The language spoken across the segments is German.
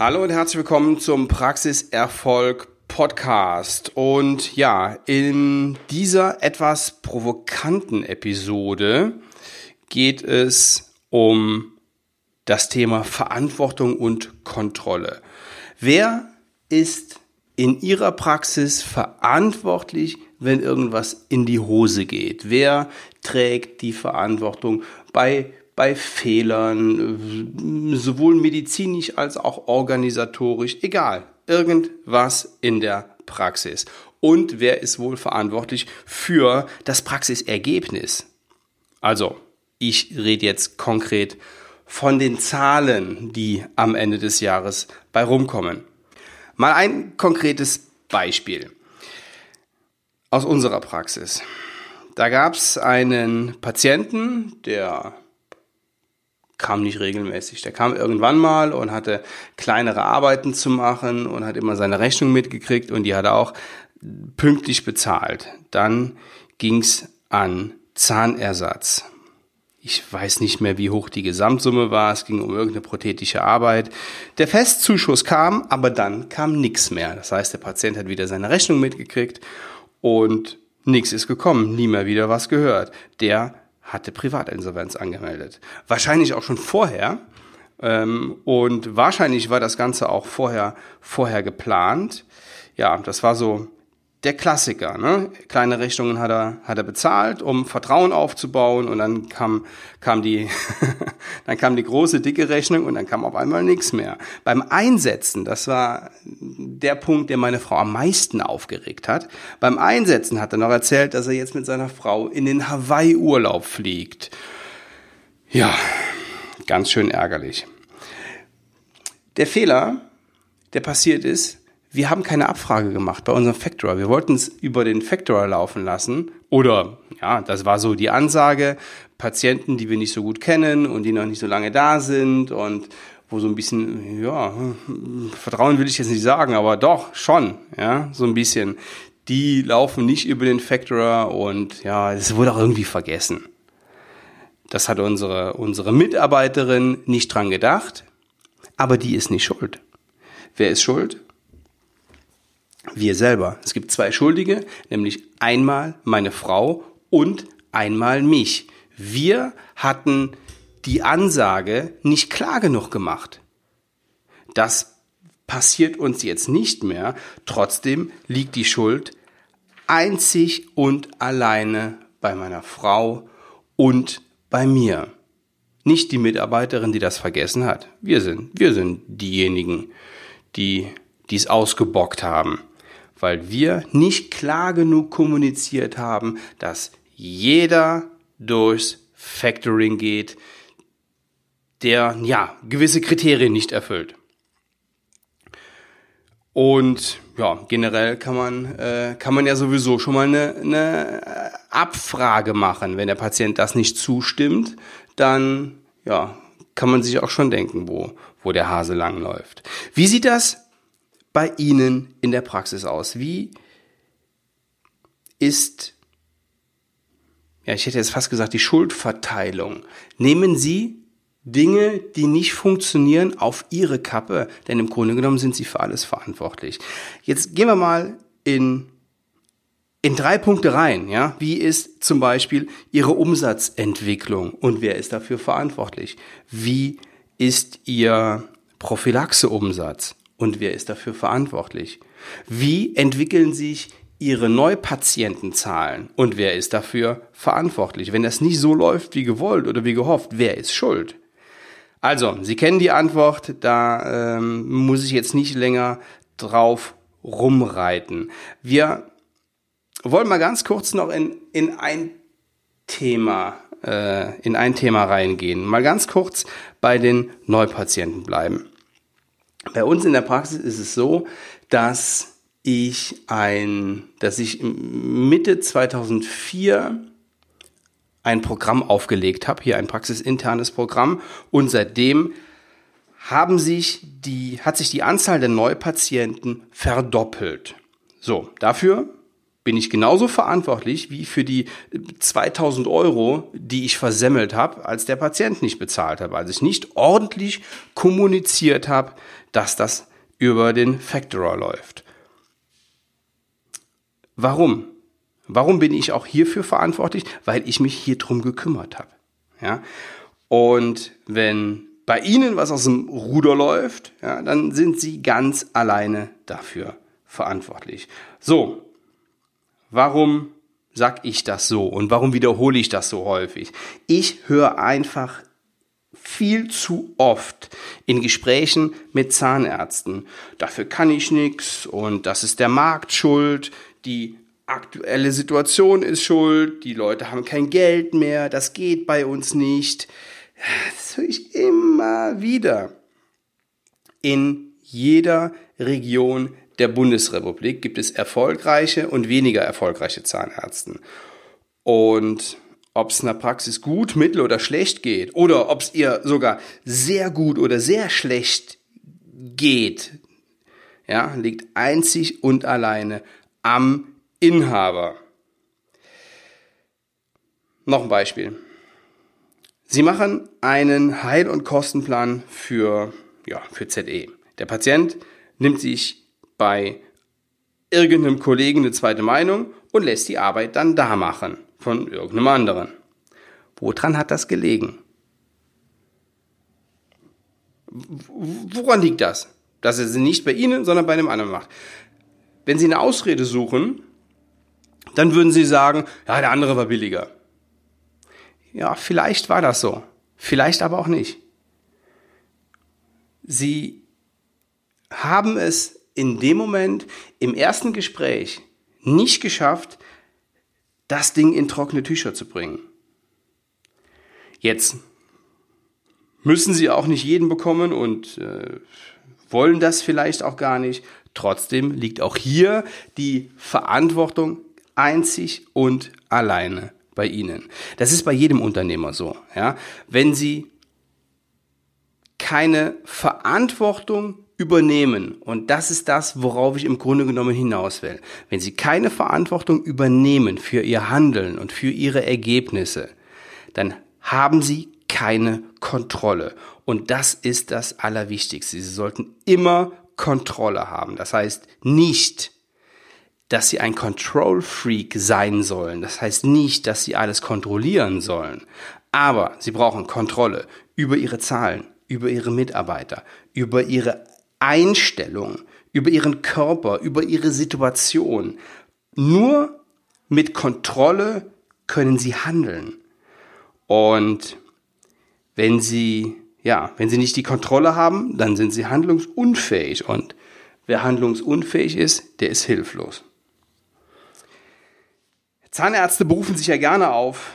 Hallo und herzlich willkommen zum Praxiserfolg Podcast. Und ja, in dieser etwas provokanten Episode geht es um das Thema Verantwortung und Kontrolle. Wer ist in Ihrer Praxis verantwortlich, wenn irgendwas in die Hose geht? Wer trägt die Verantwortung bei bei Fehlern, sowohl medizinisch als auch organisatorisch, egal, irgendwas in der Praxis. Und wer ist wohl verantwortlich für das Praxisergebnis? Also, ich rede jetzt konkret von den Zahlen, die am Ende des Jahres bei rumkommen. Mal ein konkretes Beispiel aus unserer Praxis. Da gab es einen Patienten, der kam nicht regelmäßig. Der kam irgendwann mal und hatte kleinere Arbeiten zu machen und hat immer seine Rechnung mitgekriegt und die hat er auch pünktlich bezahlt. Dann ging's an Zahnersatz. Ich weiß nicht mehr, wie hoch die Gesamtsumme war. Es ging um irgendeine prothetische Arbeit. Der Festzuschuss kam, aber dann kam nichts mehr. Das heißt, der Patient hat wieder seine Rechnung mitgekriegt und nichts ist gekommen, nie mehr wieder was gehört. Der hatte Privatinsolvenz angemeldet. Wahrscheinlich auch schon vorher. Ähm, und wahrscheinlich war das Ganze auch vorher, vorher geplant. Ja, das war so der Klassiker. Ne? Kleine Rechnungen hat er, hat er bezahlt, um Vertrauen aufzubauen und dann kam, kam, die, dann kam die große, dicke Rechnung und dann kam auf einmal nichts mehr. Beim Einsetzen, das war der Punkt, der meine Frau am meisten aufgeregt hat, beim Einsetzen hat er noch erzählt, dass er jetzt mit seiner Frau in den Hawaii-Urlaub fliegt. Ja, ganz schön ärgerlich. Der Fehler, der passiert ist, wir haben keine Abfrage gemacht bei unserem Factorer. Wir wollten es über den Factorer laufen lassen. Oder, ja, das war so die Ansage, Patienten, die wir nicht so gut kennen und die noch nicht so lange da sind und wo so ein bisschen, ja, Vertrauen will ich jetzt nicht sagen, aber doch, schon, ja, so ein bisschen. Die laufen nicht über den Factorer und ja, es wurde auch irgendwie vergessen. Das hat unsere, unsere Mitarbeiterin nicht dran gedacht, aber die ist nicht schuld. Wer ist schuld? Wir selber. Es gibt zwei Schuldige, nämlich einmal meine Frau und einmal mich. Wir hatten die Ansage nicht klar genug gemacht. Das passiert uns jetzt nicht mehr. Trotzdem liegt die Schuld einzig und alleine bei meiner Frau und bei mir. Nicht die Mitarbeiterin, die das vergessen hat. Wir sind, wir sind diejenigen, die dies ausgebockt haben weil wir nicht klar genug kommuniziert haben, dass jeder durchs Factoring geht, der ja gewisse Kriterien nicht erfüllt. Und ja, generell kann man, äh, kann man ja sowieso schon mal eine, eine Abfrage machen. Wenn der Patient das nicht zustimmt, dann ja, kann man sich auch schon denken, wo, wo der Hase langläuft. Wie sieht das bei Ihnen in der Praxis aus? Wie ist, ja, ich hätte jetzt fast gesagt, die Schuldverteilung? Nehmen Sie Dinge, die nicht funktionieren, auf Ihre Kappe, denn im Grunde genommen sind Sie für alles verantwortlich. Jetzt gehen wir mal in in drei Punkte rein, ja. Wie ist zum Beispiel Ihre Umsatzentwicklung und wer ist dafür verantwortlich? Wie ist Ihr Prophylaxeumsatz? Und wer ist dafür verantwortlich? Wie entwickeln sich Ihre Neupatientenzahlen und wer ist dafür verantwortlich? Wenn das nicht so läuft wie gewollt oder wie gehofft, wer ist schuld? Also, Sie kennen die Antwort, da ähm, muss ich jetzt nicht länger drauf rumreiten. Wir wollen mal ganz kurz noch in, in ein Thema äh, in ein Thema reingehen. Mal ganz kurz bei den Neupatienten bleiben. Bei uns in der Praxis ist es so, dass ich ein, dass ich Mitte 2004 ein Programm aufgelegt habe, hier ein praxisinternes Programm und seitdem haben sich die, hat sich die Anzahl der Neupatienten verdoppelt. So, dafür bin ich genauso verantwortlich wie für die 2000 Euro, die ich versemmelt habe, als der Patient nicht bezahlt hat, als ich nicht ordentlich kommuniziert habe, dass das über den Factorer läuft. Warum? Warum bin ich auch hierfür verantwortlich? Weil ich mich hier drum gekümmert habe. Ja? Und wenn bei Ihnen was aus dem Ruder läuft, ja, dann sind Sie ganz alleine dafür verantwortlich. So, warum sag ich das so und warum wiederhole ich das so häufig? Ich höre einfach viel zu oft in Gesprächen mit Zahnärzten. Dafür kann ich nichts und das ist der Markt schuld, die aktuelle Situation ist schuld, die Leute haben kein Geld mehr, das geht bei uns nicht. Das höre ich immer wieder. In jeder Region der Bundesrepublik gibt es erfolgreiche und weniger erfolgreiche Zahnärzte. Und ob es in der Praxis gut, mittel oder schlecht geht oder ob es ihr sogar sehr gut oder sehr schlecht geht, ja, liegt einzig und alleine am Inhaber. Noch ein Beispiel. Sie machen einen Heil- und Kostenplan für, ja, für ZE. Der Patient nimmt sich bei irgendeinem Kollegen eine zweite Meinung und lässt die Arbeit dann da machen von irgendeinem anderen. Woran hat das gelegen? Woran liegt das? Dass er sie nicht bei Ihnen, sondern bei einem anderen macht. Wenn Sie eine Ausrede suchen, dann würden Sie sagen, ja, der andere war billiger. Ja, vielleicht war das so. Vielleicht aber auch nicht. Sie haben es in dem Moment im ersten Gespräch nicht geschafft, das Ding in trockene Tücher zu bringen. Jetzt müssen sie auch nicht jeden bekommen und äh, wollen das vielleicht auch gar nicht. Trotzdem liegt auch hier die Verantwortung einzig und alleine bei Ihnen. Das ist bei jedem Unternehmer so. Ja? Wenn Sie keine Verantwortung übernehmen, und das ist das, worauf ich im Grunde genommen hinaus will, wenn Sie keine Verantwortung übernehmen für Ihr Handeln und für Ihre Ergebnisse, dann haben Sie keine Kontrolle. Und das ist das Allerwichtigste. Sie sollten immer Kontrolle haben. Das heißt nicht, dass sie ein Control Freak sein sollen. Das heißt nicht, dass sie alles kontrollieren sollen. Aber sie brauchen Kontrolle über ihre Zahlen, über ihre Mitarbeiter, über ihre Einstellung, über ihren Körper, über ihre Situation. Nur mit Kontrolle können sie handeln. Und wenn sie, ja, wenn sie nicht die Kontrolle haben, dann sind sie handlungsunfähig. Und wer handlungsunfähig ist, der ist hilflos. Zahnärzte berufen sich ja gerne auf,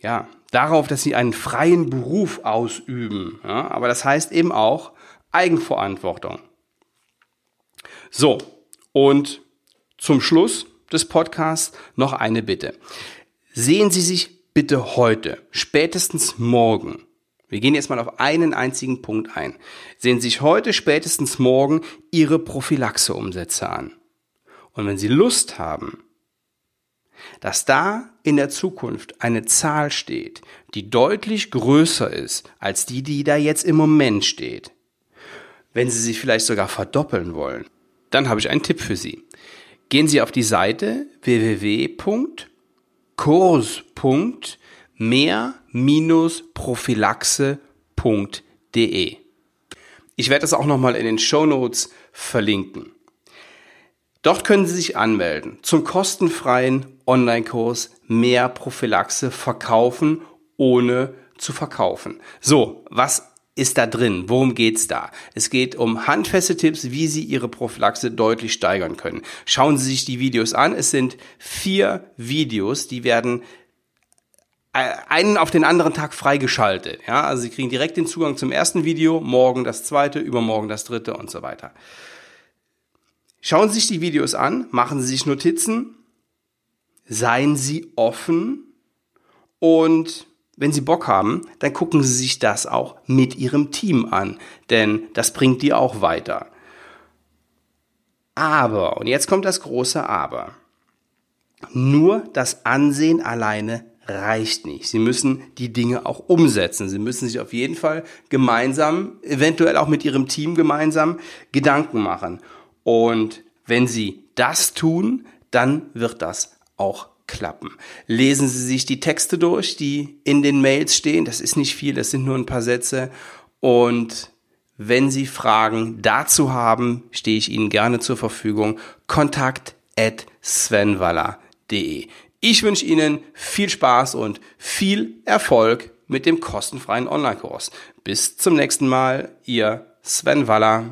ja, darauf, dass sie einen freien Beruf ausüben. Ja, aber das heißt eben auch Eigenverantwortung. So, und zum Schluss des Podcasts noch eine Bitte. Sehen Sie sich bitte heute, spätestens morgen, wir gehen jetzt mal auf einen einzigen Punkt ein, sehen Sie sich heute, spätestens morgen Ihre Prophylaxe-Umsätze an. Und wenn Sie Lust haben, dass da in der Zukunft eine Zahl steht, die deutlich größer ist als die, die da jetzt im Moment steht, wenn Sie sich vielleicht sogar verdoppeln wollen, dann habe ich einen Tipp für Sie. Gehen Sie auf die Seite www.kurs.mehr-prophylaxe.de. Ich werde das auch nochmal in den Show Notes verlinken. Dort können Sie sich anmelden zum kostenfreien Online-Kurs Mehr Prophylaxe verkaufen ohne zu verkaufen. So, was ist da drin? Worum geht's da? Es geht um handfeste Tipps, wie Sie Ihre Prophylaxe deutlich steigern können. Schauen Sie sich die Videos an. Es sind vier Videos, die werden äh, einen auf den anderen Tag freigeschaltet. Ja, also Sie kriegen direkt den Zugang zum ersten Video, morgen das zweite, übermorgen das dritte und so weiter. Schauen Sie sich die Videos an, machen Sie sich Notizen, seien Sie offen und wenn Sie Bock haben, dann gucken Sie sich das auch mit Ihrem Team an, denn das bringt die auch weiter. Aber, und jetzt kommt das große Aber. Nur das Ansehen alleine reicht nicht. Sie müssen die Dinge auch umsetzen. Sie müssen sich auf jeden Fall gemeinsam, eventuell auch mit Ihrem Team gemeinsam Gedanken machen. Und wenn Sie das tun, dann wird das auch klappen. Lesen Sie sich die Texte durch, die in den Mails stehen. Das ist nicht viel, das sind nur ein paar Sätze. Und wenn Sie Fragen dazu haben, stehe ich Ihnen gerne zur Verfügung. Kontakt at svenwaller.de. Ich wünsche Ihnen viel Spaß und viel Erfolg mit dem kostenfreien Online-Kurs. Bis zum nächsten Mal, Ihr Sven Waller.